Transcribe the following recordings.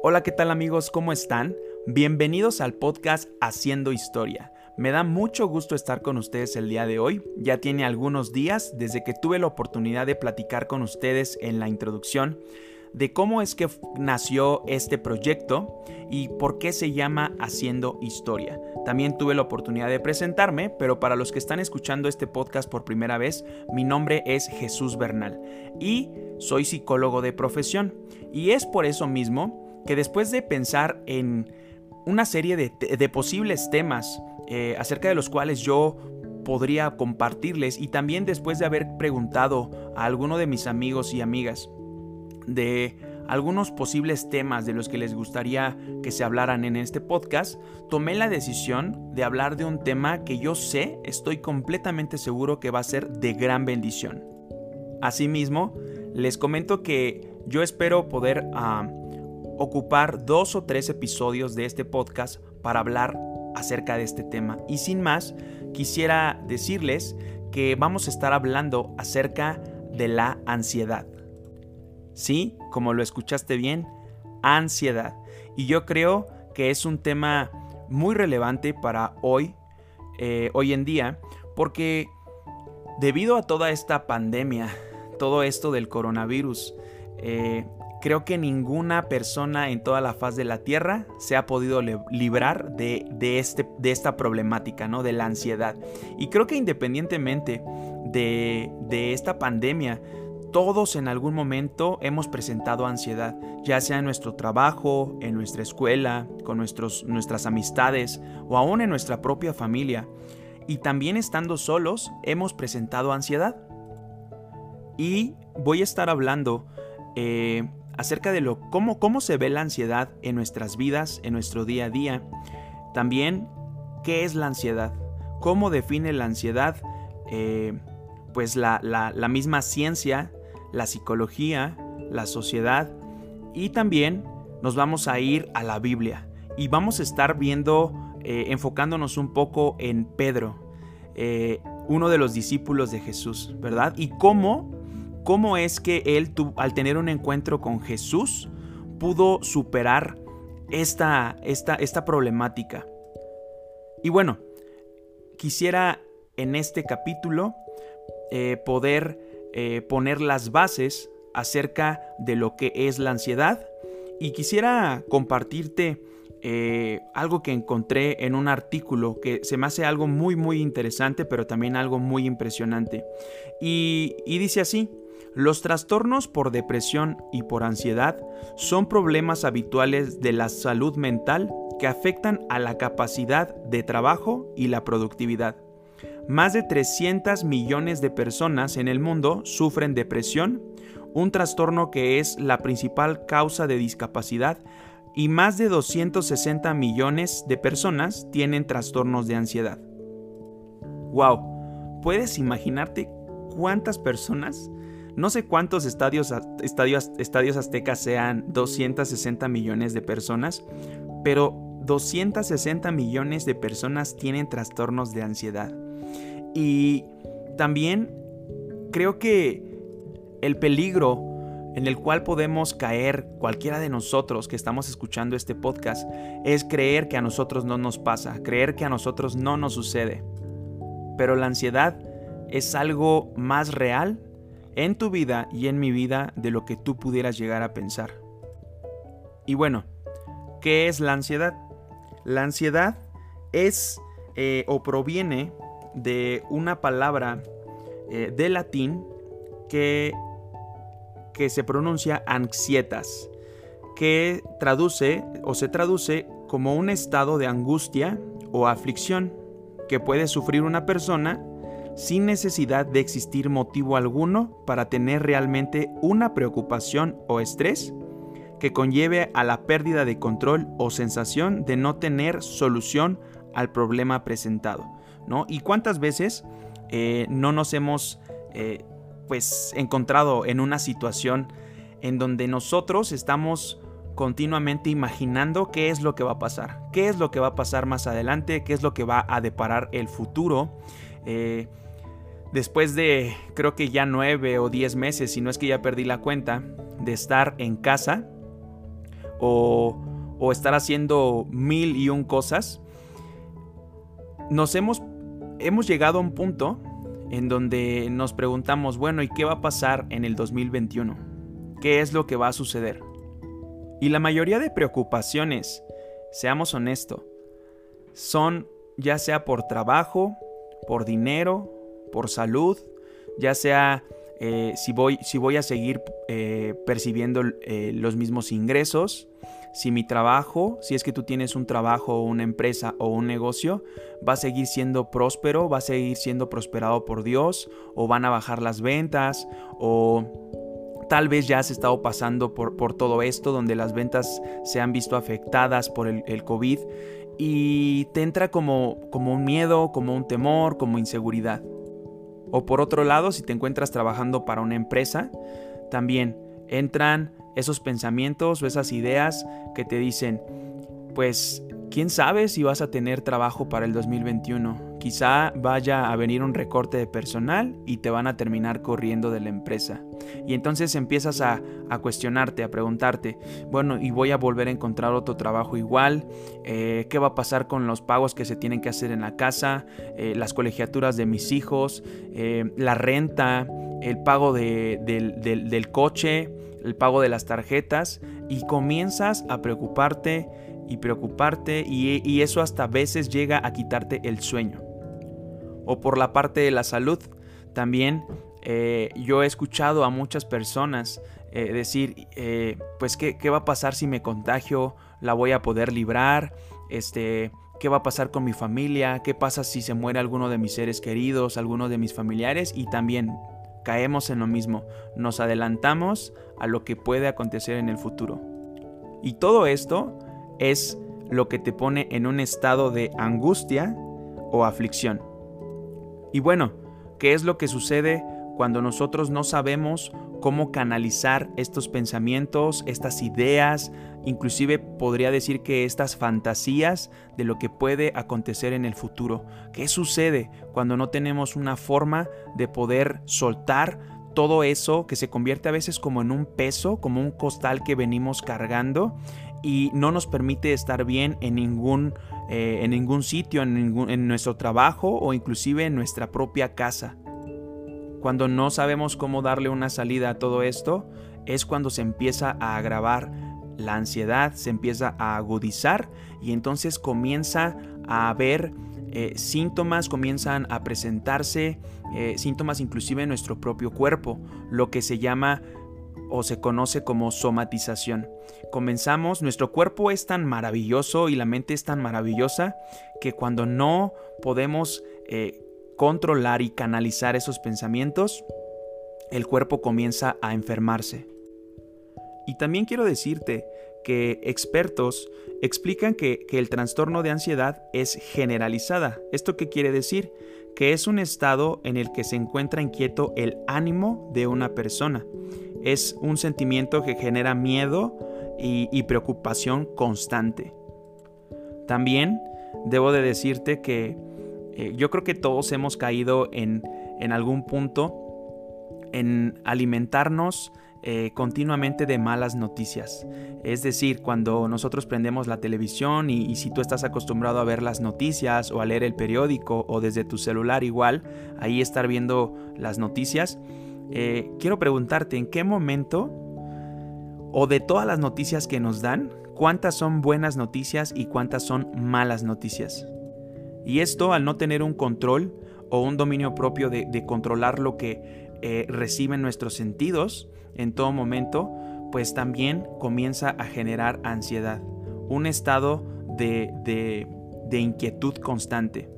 Hola, ¿qué tal amigos? ¿Cómo están? Bienvenidos al podcast Haciendo Historia. Me da mucho gusto estar con ustedes el día de hoy. Ya tiene algunos días desde que tuve la oportunidad de platicar con ustedes en la introducción de cómo es que nació este proyecto y por qué se llama Haciendo Historia. También tuve la oportunidad de presentarme, pero para los que están escuchando este podcast por primera vez, mi nombre es Jesús Bernal y soy psicólogo de profesión. Y es por eso mismo que después de pensar en una serie de, posibles temas eh, acerca de los cuales yo podría compartirles y también después de haber preguntado a alguno de mis amigos y amigas de algunos posibles temas de los que les gustaría que se hablaran en este podcast, tomé la decisión de hablar de un tema que yo sé, estoy completamente seguro que va a ser de gran bendición. Asimismo, les comento que yo espero poder ah, ocupar dos o tres episodios de este podcast para hablar acerca de este tema. Y sin más, quisiera decirles que vamos a estar hablando acerca de la ansiedad. Sí, como lo escuchaste bien, ansiedad. Y yo creo que es un tema muy relevante para hoy, eh, hoy en día, porque debido a toda esta pandemia, todo esto del coronavirus, eh, creo que ninguna persona en toda la faz de la Tierra se ha podido librar de, este, de esta problemática, ¿no? De la ansiedad. Y creo que independientemente de, de esta pandemia, todos en algún momento hemos presentado ansiedad, ya sea en nuestro trabajo, en nuestra escuela, con nuestros, nuestras amistades o aún en nuestra propia familia. Y también estando solos hemos presentado ansiedad. Y voy a estar hablando eh, acerca de lo, cómo, cómo se ve la ansiedad en nuestras vidas, en nuestro día a día. También, ¿qué es la ansiedad? ¿Cómo define la ansiedad? Eh, pues la, la misma ciencia la psicología, la sociedad y también nos vamos a ir a la Biblia y vamos a estar viendo, eh, enfocándonos un poco en Pedro, eh, uno de los discípulos de Jesús, ¿verdad? Y cómo, cómo es que él, al tener un encuentro con Jesús, pudo superar esta, esta, esta problemática. Y bueno, quisiera en este capítulo eh, poder eh, poner las bases acerca de lo que es la ansiedad y quisiera compartirte eh, algo que encontré en un artículo que se me hace algo muy muy interesante pero también algo muy impresionante y, y dice así los trastornos por depresión y por ansiedad son problemas habituales de la salud mental que afectan a la capacidad de trabajo y la productividad. Más de 300 millones de personas en el mundo sufren depresión, un trastorno que es la principal causa de discapacidad, y más de 260 millones de personas tienen trastornos de ansiedad. ¡Wow! ¿Puedes imaginarte cuántas personas? No sé cuántos estadios, estadios, estadios aztecas sean 260 millones de personas, pero 260 millones de personas tienen trastornos de ansiedad. Y también creo que el peligro en el cual podemos caer cualquiera de nosotros que estamos escuchando este podcast es creer que a nosotros no nos pasa, creer que a nosotros no nos sucede. Pero la ansiedad es algo más real en tu vida y en mi vida de lo que tú pudieras llegar a pensar. Y bueno, ¿qué es la ansiedad? La ansiedad es eh, o proviene de una palabra eh, de latín que, que se pronuncia anxietas, que traduce o se traduce como un estado de angustia o aflicción que puede sufrir una persona sin necesidad de existir motivo alguno para tener realmente una preocupación o estrés que conlleve a la pérdida de control o sensación de no tener solución al problema presentado. ¿Y cuántas veces eh, no nos hemos eh, pues encontrado en una situación en donde nosotros estamos continuamente imaginando qué es lo que va a pasar, qué es lo que va a pasar más adelante, qué es lo que va a deparar el futuro. Eh, después de creo que ya nueve o diez meses, si no es que ya perdí la cuenta, de estar en casa, o, o estar haciendo mil y un cosas, nos hemos, hemos llegado a un punto en donde nos preguntamos, bueno, ¿y qué va a pasar en el 2021? ¿Qué es lo que va a suceder? Y la mayoría de preocupaciones, seamos honestos, son ya sea por trabajo, por dinero, por salud, ya sea eh, si, voy, si, voy, a seguir eh, percibiendo eh, los mismos ingresos, si mi trabajo, si es que tú tienes un trabajo o una empresa o un negocio, va a seguir siendo próspero, va a seguir siendo prosperado por Dios, o van a bajar las ventas, o tal vez ya has estado pasando por, por todo esto, donde las ventas se han visto afectadas por el, el COVID y te entra como, como un miedo, como un temor, como inseguridad. O por otro lado, si te encuentras trabajando para una empresa, también entran esos pensamientos o esas ideas que te dicen, pues, ¿quién sabe si vas a tener trabajo para el 2021? Quizá vaya a venir un recorte de personal y te van a terminar corriendo de la empresa. Y entonces empiezas a, cuestionarte, a preguntarte, bueno, y voy a volver a encontrar otro trabajo igual, eh, ¿qué va a pasar con los pagos que se tienen que hacer en la casa, eh, las colegiaturas de mis hijos, eh, la renta, el pago del coche, el pago de las tarjetas? Y comienzas a preocuparte y preocuparte y, eso hasta veces llega a quitarte el sueño. O por la parte de la salud, también eh, yo he escuchado a muchas personas eh, decir, eh, pues ¿qué, va a pasar si me contagio, la voy a poder librar, este, qué va a pasar con mi familia, qué pasa si se muere alguno de mis seres queridos, alguno de mis familiares y también caemos en lo mismo, nos adelantamos a lo que puede acontecer en el futuro. Y todo esto es lo que te pone en un estado de angustia o aflicción. Y bueno, ¿qué es lo que sucede cuando nosotros no sabemos cómo canalizar estos pensamientos, estas ideas, inclusive podría decir que estas fantasías de lo que puede acontecer en el futuro? ¿Qué sucede cuando no tenemos una forma de poder soltar todo eso que se convierte a veces como en un peso, como un costal que venimos cargando y no nos permite estar bien en ningún, eh, en ningún sitio, en, en nuestro trabajo o inclusive en nuestra propia casa. Cuando no sabemos cómo darle una salida a todo esto, es cuando se empieza a agravar la ansiedad, se empieza a agudizar y entonces comienza a haber eh, síntomas, comienzan a presentarse eh, síntomas inclusive en nuestro propio cuerpo, lo que se llama o se conoce como somatización. Comenzamos, nuestro cuerpo es tan maravilloso y la mente es tan maravillosa que cuando no podemos eh, controlar y canalizar esos pensamientos, el cuerpo comienza a enfermarse. Y también quiero decirte que expertos explican que, que, el trastorno de ansiedad es generalizada. ¿Esto qué quiere decir? Que es un estado en el que se encuentra inquieto el ánimo de una persona es un sentimiento que genera miedo y, preocupación constante. También debo de decirte que eh, yo creo que todos hemos caído en, algún punto en alimentarnos eh, continuamente de malas noticias. Es decir, cuando nosotros prendemos la televisión y, si tú estás acostumbrado a ver las noticias o a leer el periódico o desde tu celular igual, ahí estar viendo las noticias, eh, quiero preguntarte en qué momento o de todas las noticias que nos dan, cuántas son buenas noticias y cuántas son malas noticias. Y esto al no tener un control o un dominio propio de, controlar lo que eh, reciben nuestros sentidos en todo momento, pues también comienza a generar ansiedad, un estado de inquietud constante.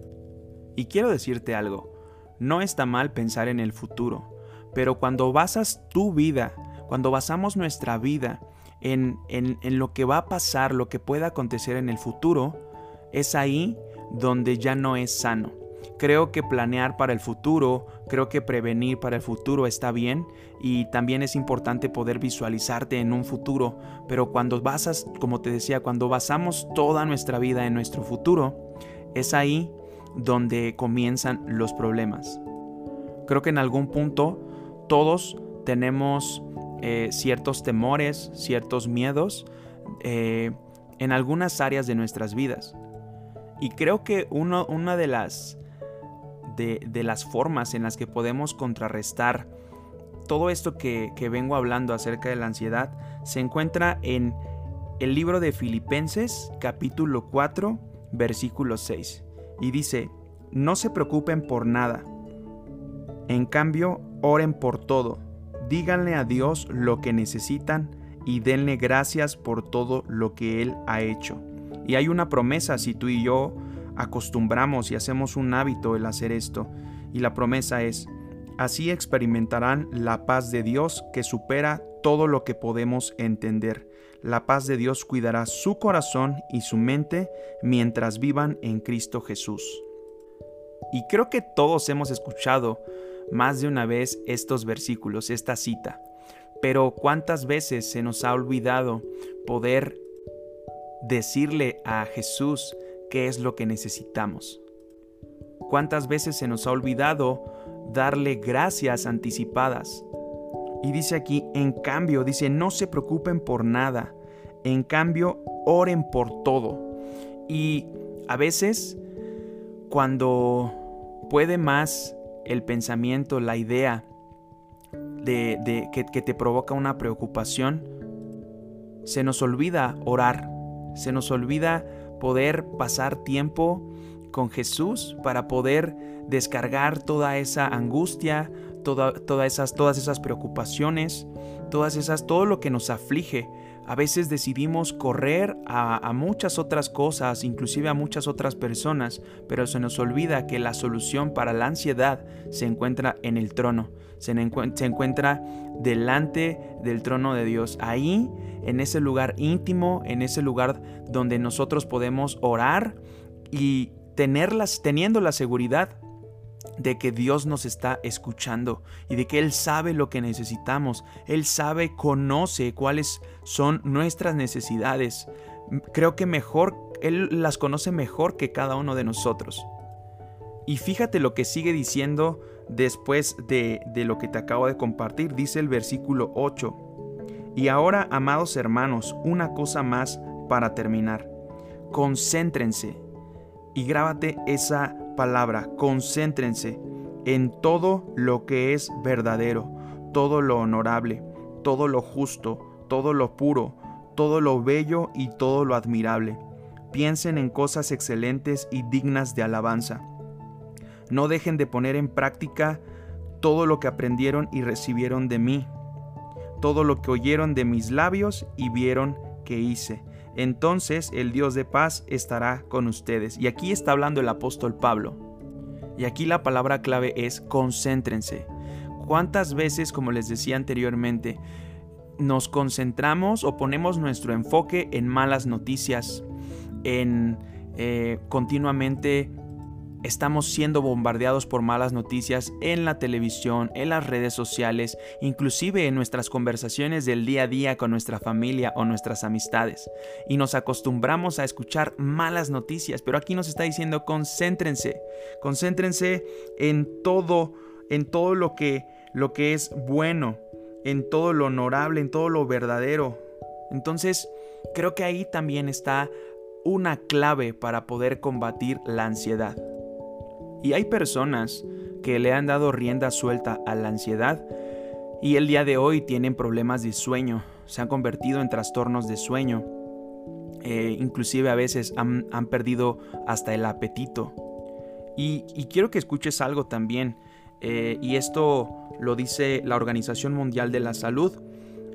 Y quiero decirte algo, no está mal pensar en el futuro, pero cuando basas tu vida, cuando basamos nuestra vida en, en, lo que va a pasar, lo que pueda acontecer en el futuro, es ahí donde ya no es sano. Creo que planear para el futuro, creo que prevenir para el futuro está bien y también es importante poder visualizarte en un futuro, pero cuando basas, como te decía, cuando basamos toda nuestra vida en nuestro futuro, es ahí donde comienzan los problemas. Creo que en algún punto todos tenemos eh, ciertos temores, ciertos miedos eh, en algunas áreas de nuestras vidas. Y creo que una de las, de, las formas en las que podemos contrarrestar todo esto que, que vengo hablando acerca de la ansiedad se encuentra en el libro de Filipenses capítulo 4 versículo 6. Y dice, no se preocupen por nada. En cambio, oren por todo. Díganle a Dios lo que necesitan y denle gracias por todo lo que Él ha hecho. Y hay una promesa si tú y yo acostumbramos y hacemos un hábito el hacer esto. Y la promesa es, así experimentarán la paz de Dios que supera todo lo que podemos entender. La paz de Dios cuidará su corazón y su mente mientras vivan en Cristo Jesús. Y creo que todos hemos escuchado más de una vez estos versículos, esta cita. Pero ¿cuántas veces se nos ha olvidado poder decirle a Jesús qué es lo que necesitamos? ¿Cuántas veces se nos ha olvidado darle gracias anticipadas? Y dice aquí, en cambio, dice, no se preocupen por nada, en cambio, oren por todo. Y a veces, cuando puede más el pensamiento, la idea de, que, que te provoca una preocupación, se nos olvida orar, se nos olvida poder pasar tiempo con Jesús para poder descargar toda esa angustia, toda, esas, todas esas preocupaciones, todas esas, todo lo que nos aflige. A veces decidimos correr a, muchas otras cosas, inclusive a muchas otras personas, pero se nos olvida que la solución para la ansiedad se encuentra en el trono, se, se encuentra delante del trono de Dios. Ahí, en ese lugar íntimo, en ese lugar donde nosotros podemos orar y tenerlas, teniendo la seguridad de que Dios nos está escuchando y de que Él sabe lo que necesitamos. Él sabe, conoce cuáles son nuestras necesidades. Creo que mejor, Él las conoce mejor que cada uno de nosotros. Y fíjate lo que sigue diciendo después de, de lo que te acabo de compartir. Dice el versículo 8. Y ahora, amados hermanos, una cosa más para terminar. Concéntrense y grábate esa palabra, concéntrense en todo lo que es verdadero, todo lo honorable, todo lo justo, todo lo puro, todo lo bello y todo lo admirable. Piensen en cosas excelentes y dignas de alabanza. No dejen de poner en práctica todo lo que aprendieron y recibieron de mí, todo lo que oyeron de mis labios y vieron que hice entonces el Dios de paz estará con ustedes. Y aquí está hablando el apóstol Pablo. Y aquí la palabra clave es concéntrense. ¿Cuántas veces, como les decía anteriormente, nos concentramos o ponemos nuestro enfoque en malas noticias, en eh, continuamente Estamos siendo bombardeados por malas noticias en la televisión, en las redes sociales, inclusive en nuestras conversaciones del día a día con nuestra familia o nuestras amistades. Y nos acostumbramos a escuchar malas noticias, pero aquí nos está diciendo concéntrense, concéntrense en todo, en todo lo que, lo que es bueno, en todo lo honorable, en todo lo verdadero. Entonces, creo que ahí también está una clave para poder combatir la ansiedad. Y hay personas que le han dado rienda suelta a la ansiedad y el día de hoy tienen problemas de sueño, se han convertido en trastornos de sueño, eh, inclusive a veces han, perdido hasta el apetito. Y, quiero que escuches algo también, eh, y esto lo dice la Organización Mundial de la Salud,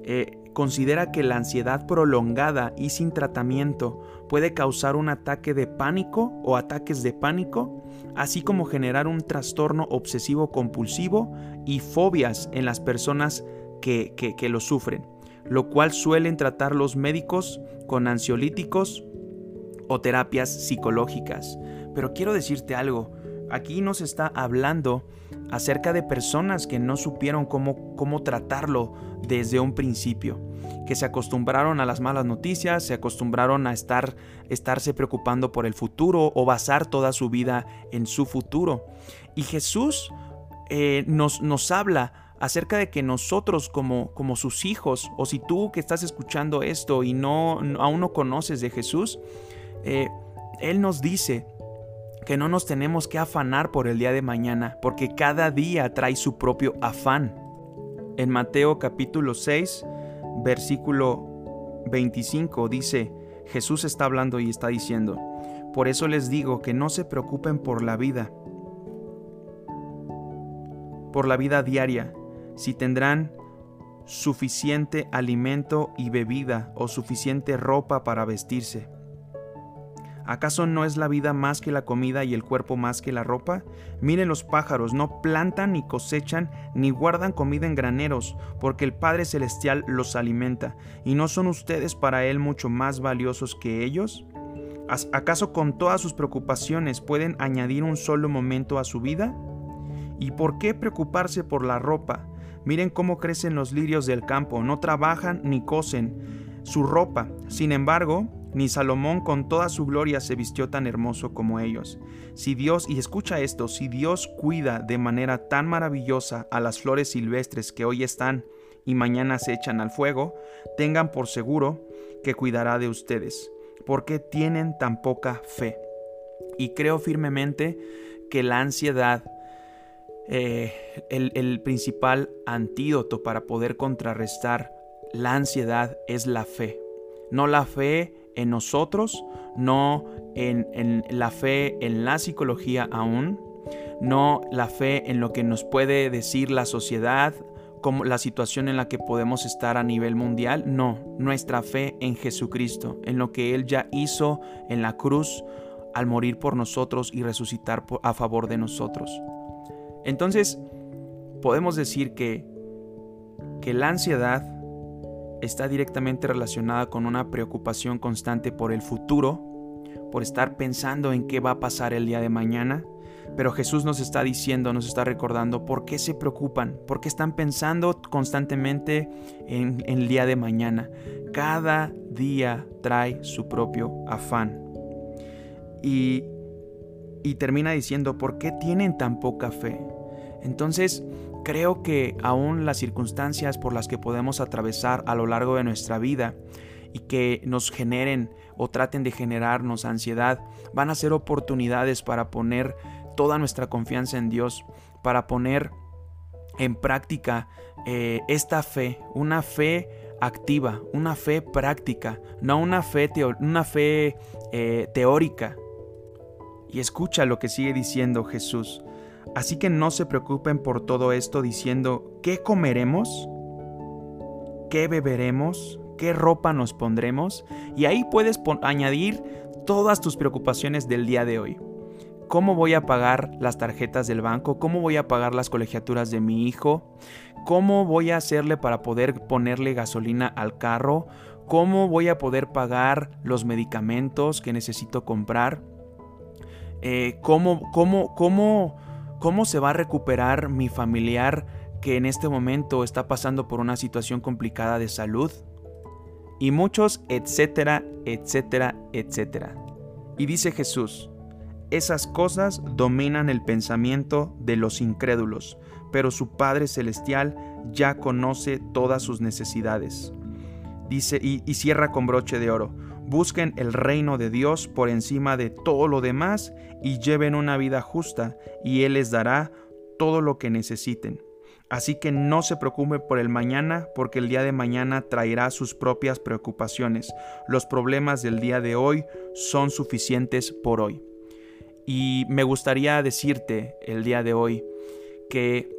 eh, considera que la ansiedad prolongada y sin tratamiento puede causar un ataque de pánico o ataques de pánico, así como generar un trastorno obsesivo compulsivo y fobias en las personas que, que lo sufren, lo cual suelen tratar los médicos con ansiolíticos o terapias psicológicas. Pero quiero decirte algo, aquí nos está hablando acerca de personas que no supieron cómo, cómo tratarlo desde un principio, que se acostumbraron a las malas noticias, se acostumbraron a estar, estarse preocupando por el futuro o basar toda su vida en su futuro. Y Jesús eh, nos, nos habla acerca de que nosotros como, como sus hijos, o si tú que estás escuchando esto y no, aún no conoces de Jesús, eh, Él nos dice que no nos tenemos que afanar por el día de mañana, porque cada día trae su propio afán. En Mateo capítulo 6, versículo 25 dice, Jesús está hablando y está diciendo, por eso les digo que no se preocupen por la vida, por la vida diaria, si tendrán suficiente alimento y bebida o suficiente ropa para vestirse. ¿Acaso no es la vida más que la comida y el cuerpo más que la ropa? Miren los pájaros, no plantan ni cosechan ni guardan comida en graneros, porque el Padre Celestial los alimenta. ¿Y no son ustedes para Él mucho más valiosos que ellos? ¿Acaso con todas sus preocupaciones pueden añadir un solo momento a su vida? ¿Y por qué preocuparse por la ropa? Miren cómo crecen los lirios del campo, no trabajan ni cosen su ropa. Sin embargo, ni Salomón con toda su gloria se vistió tan hermoso como ellos. Si Dios, y escucha esto, si Dios cuida de manera tan maravillosa a las flores silvestres que hoy están y mañana se echan al fuego, tengan por seguro que cuidará de ustedes, porque tienen tan poca fe. Y creo firmemente que la ansiedad, eh, el, el principal antídoto para poder contrarrestar la ansiedad es la fe. No la fe en nosotros, no en, la fe en la psicología aún, no la fe en lo que nos puede decir la sociedad, como la situación en la que podemos estar a nivel mundial, no, nuestra fe en Jesucristo, en lo que Él ya hizo en la cruz al morir por nosotros y resucitar a favor de nosotros. Entonces, podemos decir que, que la ansiedad está directamente relacionada con una preocupación constante por el futuro, por estar pensando en qué va a pasar el día de mañana. Pero Jesús nos está diciendo, nos está recordando por qué se preocupan, por qué están pensando constantemente en, el día de mañana. Cada día trae su propio afán. Y, termina diciendo, ¿por qué tienen tan poca fe? Entonces, Creo que aún las circunstancias por las que podemos atravesar a lo largo de nuestra vida y que nos generen o traten de generarnos ansiedad van a ser oportunidades para poner toda nuestra confianza en Dios, para poner en práctica eh, esta fe, una fe activa, una fe práctica, no una fe, una fe eh, teórica. Y escucha lo que sigue diciendo Jesús. Así que no se preocupen por todo esto diciendo, ¿qué comeremos? ¿Qué beberemos? ¿Qué ropa nos pondremos? Y ahí puedes añadir todas tus preocupaciones del día de hoy. ¿Cómo voy a pagar las tarjetas del banco? ¿Cómo voy a pagar las colegiaturas de mi hijo? ¿Cómo voy a hacerle para poder ponerle gasolina al carro? ¿Cómo voy a poder pagar los medicamentos que necesito comprar? Eh, ¿Cómo, cómo, cómo ¿Cómo se va a recuperar mi familiar que en este momento está pasando por una situación complicada de salud? Y muchos, etcétera, etcétera, etcétera. Y dice Jesús, esas cosas dominan el pensamiento de los incrédulos, pero su Padre Celestial ya conoce todas sus necesidades. Dice y, y cierra con broche de oro. Busquen el reino de Dios por encima de todo lo demás y lleven una vida justa y Él les dará todo lo que necesiten. Así que no se preocupen por el mañana, porque el día de mañana traerá sus propias preocupaciones. Los problemas del día de hoy son suficientes por hoy. Y me gustaría decirte el día de hoy que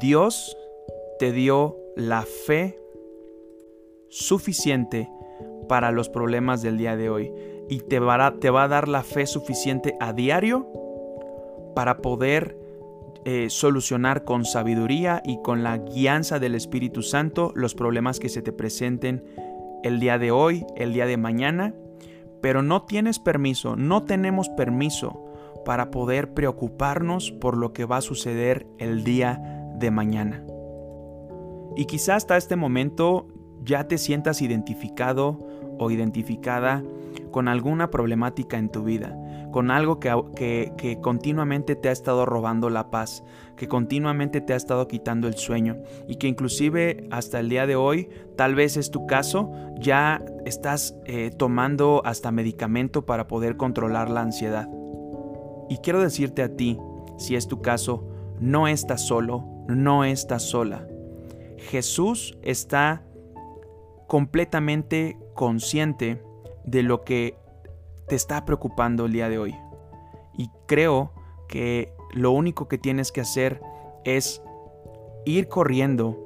Dios te dio la fe suficiente para los problemas del día de hoy y te va, a, te va a dar la fe suficiente a diario para poder eh, solucionar con sabiduría y con la guianza del Espíritu Santo los problemas que se te presenten el día de hoy, el día de mañana, pero no tienes permiso, no tenemos permiso para poder preocuparnos por lo que va a suceder el día de mañana. Y quizás hasta este momento ya te sientas identificado o identificada con alguna problemática en tu vida, con algo que, que, continuamente te ha estado robando la paz, que continuamente te ha estado quitando el sueño y que inclusive hasta el día de hoy, tal vez es tu caso, ya estás eh, tomando hasta medicamento para poder controlar la ansiedad. Y quiero decirte a ti, si es tu caso, no estás solo, no estás sola. Jesús está completamente consciente de lo que te está preocupando el día de hoy. Y creo que lo único que tienes que hacer es ir corriendo,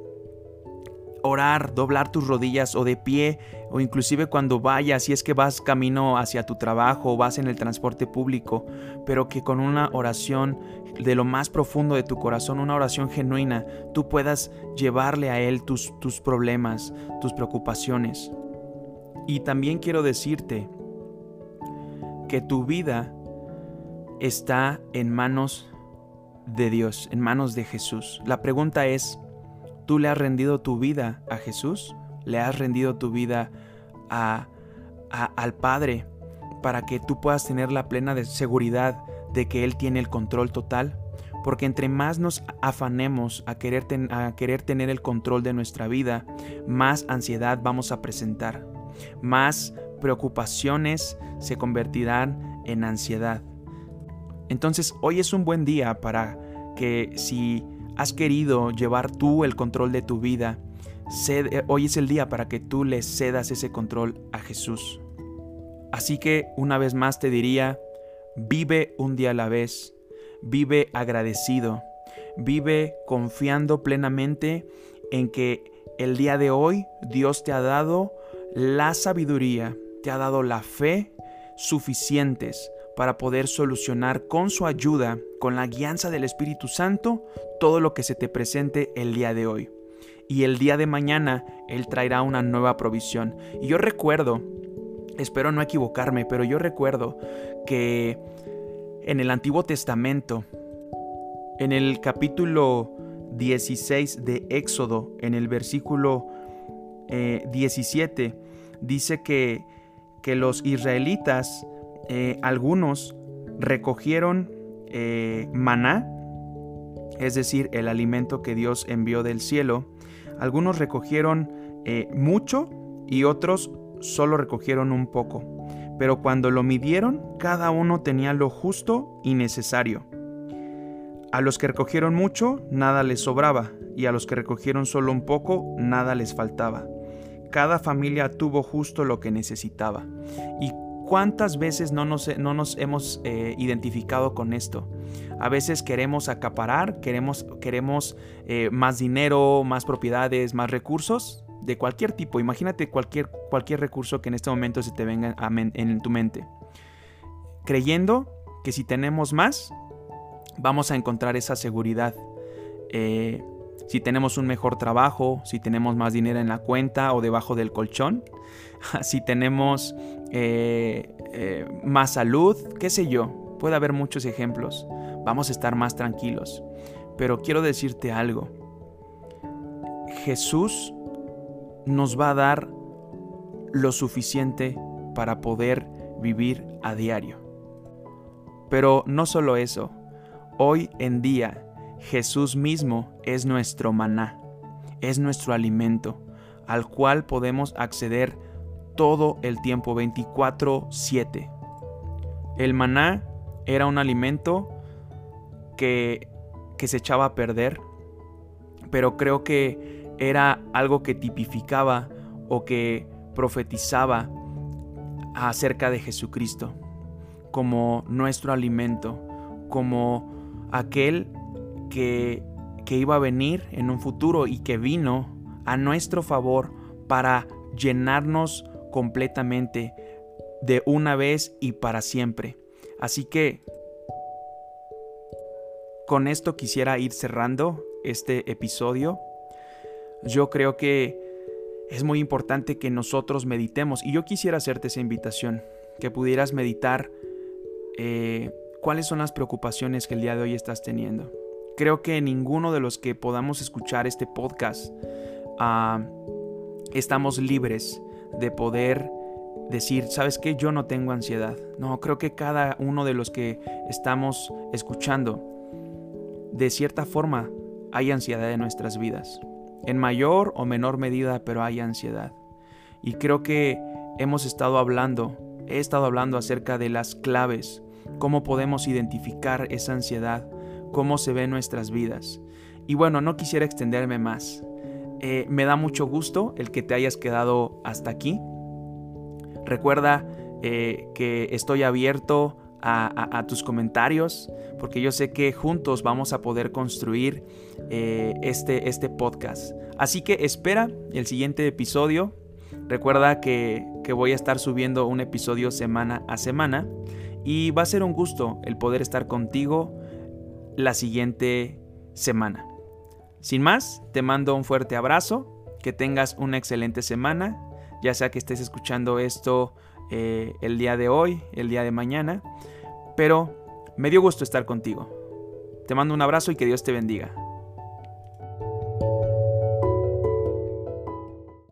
orar, doblar tus rodillas o de pie o inclusive cuando vayas, si es que vas camino hacia tu trabajo o vas en el transporte público, pero que con una oración de lo más profundo de tu corazón, una oración genuina, tú puedas llevarle a Él tus, tus problemas, tus preocupaciones. Y también quiero decirte que tu vida está en manos de Dios, en manos de Jesús. La pregunta es, ¿tú le has rendido tu vida a Jesús? ¿Le has rendido tu vida a, al Padre para que tú puedas tener la plena de seguridad de que Él tiene el control total? Porque entre más nos afanemos a querer, a querer tener el control de nuestra vida, más ansiedad vamos a presentar, más preocupaciones se convertirán en ansiedad. Entonces hoy es un buen día para que si has querido llevar tú el control de tu vida, eh, hoy es el día para que tú le cedas ese control a Jesús. Así que una vez más te diría, vive un día a la vez, vive agradecido, vive confiando plenamente en que el día de hoy Dios te ha dado la sabiduría, te ha dado la fe suficientes para poder solucionar con su ayuda, con la guianza del Espíritu Santo, todo lo que se te presente el día de hoy. Y el día de mañana Él traerá una nueva provisión. Y yo recuerdo, espero no equivocarme, pero yo recuerdo que en el Antiguo Testamento, en el capítulo 16 de Éxodo, en el versículo 17, eh, dice que que los israelitas, eh, algunos recogieron eh, maná, es decir, el alimento que Dios envió del cielo. Algunos recogieron eh, mucho y otros solo recogieron un poco. Pero cuando lo midieron, cada uno tenía lo justo y necesario. A los que recogieron mucho, nada les sobraba, y a los que recogieron solo un poco, nada les faltaba. Cada familia tuvo justo lo que necesitaba. ¿Y cuántas veces no nos, no nos hemos eh, identificado con esto? A veces queremos acaparar, queremos, queremos eh, más dinero, más propiedades, más recursos de cualquier tipo. Imagínate cualquier, cualquier recurso que en este momento se te venga en tu mente. Creyendo que si tenemos más, vamos a encontrar esa seguridad. Eh, si tenemos un mejor trabajo, si tenemos más dinero en la cuenta o debajo del colchón, si tenemos eh, eh, más salud, qué sé yo, puede haber muchos ejemplos. Vamos a estar más tranquilos. Pero quiero decirte algo. Jesús nos va a dar lo suficiente para poder vivir a diario. Pero no solo eso, hoy en día Jesús mismo es nuestro maná, es nuestro alimento, al cual podemos acceder todo el tiempo 24/7. El maná era un alimento que, que se echaba a perder, pero creo que era algo que tipificaba o que profetizaba acerca de Jesucristo como nuestro alimento, como aquel que, iba a venir en un futuro y que vino a nuestro favor para llenarnos completamente de una vez y para siempre. Así que con esto quisiera ir cerrando este episodio. Yo creo que es muy importante que nosotros meditemos y yo quisiera hacerte esa invitación, que pudieras meditar eh, cuáles son las preocupaciones que el día de hoy estás teniendo creo que ninguno de los que podamos escuchar este podcast ah, estamos libres de poder decir, ¿sabes qué? Yo no tengo ansiedad. No, creo que cada uno de los que estamos escuchando, de cierta forma, hay ansiedad en nuestras vidas. En mayor o menor medida, pero hay ansiedad. Y creo que hemos estado hablando, he estado hablando acerca de las claves, cómo podemos identificar esa ansiedad, cómo se ve en nuestras vidas. Y bueno, no quisiera extenderme más. Eh, me da mucho gusto el que te hayas quedado hasta aquí. Recuerda eh, que estoy abierto a, tus comentarios, porque yo sé que juntos vamos a poder construir eh, este, este podcast. Así que espera el siguiente episodio. Recuerda que, que voy a estar subiendo un episodio semana a semana y va a ser un gusto el poder estar contigo la siguiente semana. Sin más, te mando un fuerte abrazo, que tengas una excelente semana, ya sea que estés escuchando esto eh, el día de hoy, el día de mañana, pero me dio gusto estar contigo. Te mando un abrazo y que Dios te bendiga.